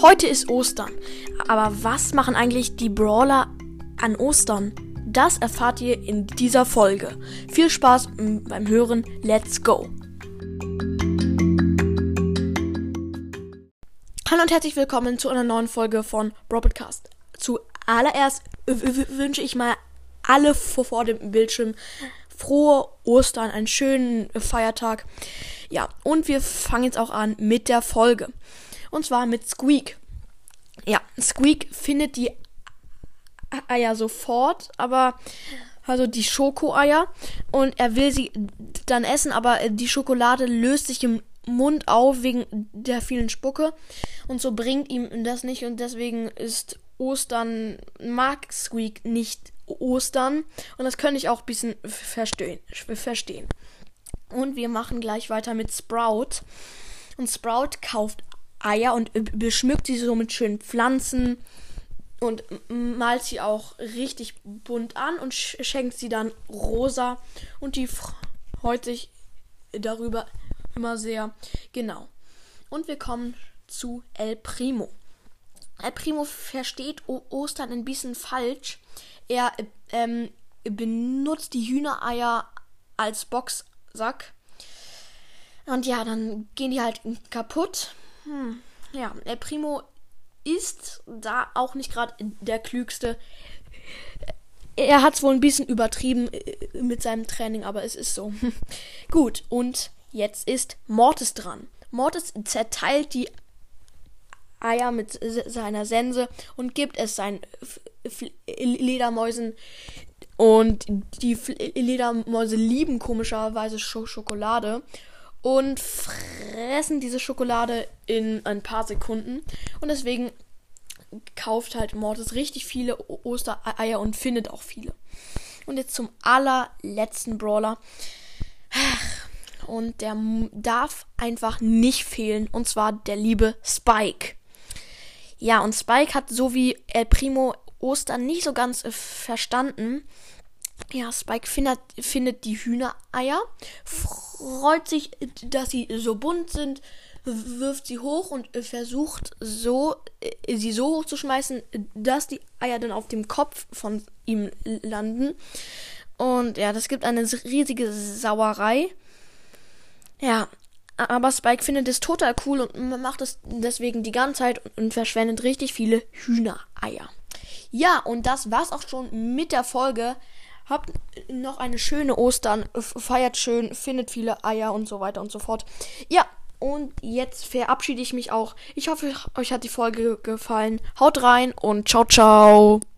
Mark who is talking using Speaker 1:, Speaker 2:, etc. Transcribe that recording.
Speaker 1: Heute ist Ostern. Aber was machen eigentlich die Brawler an Ostern? Das erfahrt ihr in dieser Folge. Viel Spaß beim Hören. Let's go! Hallo und herzlich willkommen zu einer neuen Folge von Broadcast. Zuallererst wünsche ich mal alle vor dem Bildschirm frohe Ostern, einen schönen Feiertag. Ja, und wir fangen jetzt auch an mit der Folge. Und zwar mit Squeak. Ja, Squeak findet die Eier sofort, aber also die Schokoeier und er will sie dann essen, aber die Schokolade löst sich im Mund auf wegen der vielen Spucke und so bringt ihm das nicht und deswegen ist Ostern mag Squeak nicht Ostern und das könnte ich auch ein bisschen verstehen, verstehen. Und wir machen gleich weiter mit Sprout. Und Sprout kauft Eier und beschmückt sie so mit schönen Pflanzen und malt sie auch richtig bunt an und schenkt sie dann rosa und die freut sich darüber immer sehr. Genau. Und wir kommen zu El Primo. El Primo versteht Ostern ein bisschen falsch. Er ähm, benutzt die Hühnereier als Boxsack. Und ja, dann gehen die halt kaputt. Hm, ja, El Primo ist da auch nicht gerade der klügste. Er hat es wohl ein bisschen übertrieben äh, mit seinem Training, aber es ist so. Gut, und jetzt ist Mortis dran. Mortis zerteilt die Eier mit seiner Sense und gibt es seinen Ledermäusen. Und die Ledermäuse lieben komischerweise Schokolade und fressen diese Schokolade in ein paar Sekunden. Und deswegen kauft halt Mortis richtig viele Ostereier und findet auch viele. Und jetzt zum allerletzten Brawler. Und der darf einfach nicht fehlen. Und zwar der liebe Spike. Ja, und Spike hat so wie El Primo Ostern nicht so ganz äh, verstanden. Ja, Spike findet, findet die Hühnereier, freut sich, dass sie so bunt sind, wirft sie hoch und versucht so, äh, sie so hoch zu schmeißen, dass die Eier dann auf dem Kopf von ihm landen. Und ja, das gibt eine riesige Sauerei. Ja, aber Spike findet es total cool und macht es deswegen die ganze Zeit und verschwendet richtig viele Hühnereier. Ja, und das war's auch schon mit der Folge. Habt noch eine schöne Ostern, feiert schön, findet viele Eier und so weiter und so fort. Ja, und jetzt verabschiede ich mich auch. Ich hoffe, euch hat die Folge gefallen. Haut rein und ciao, ciao.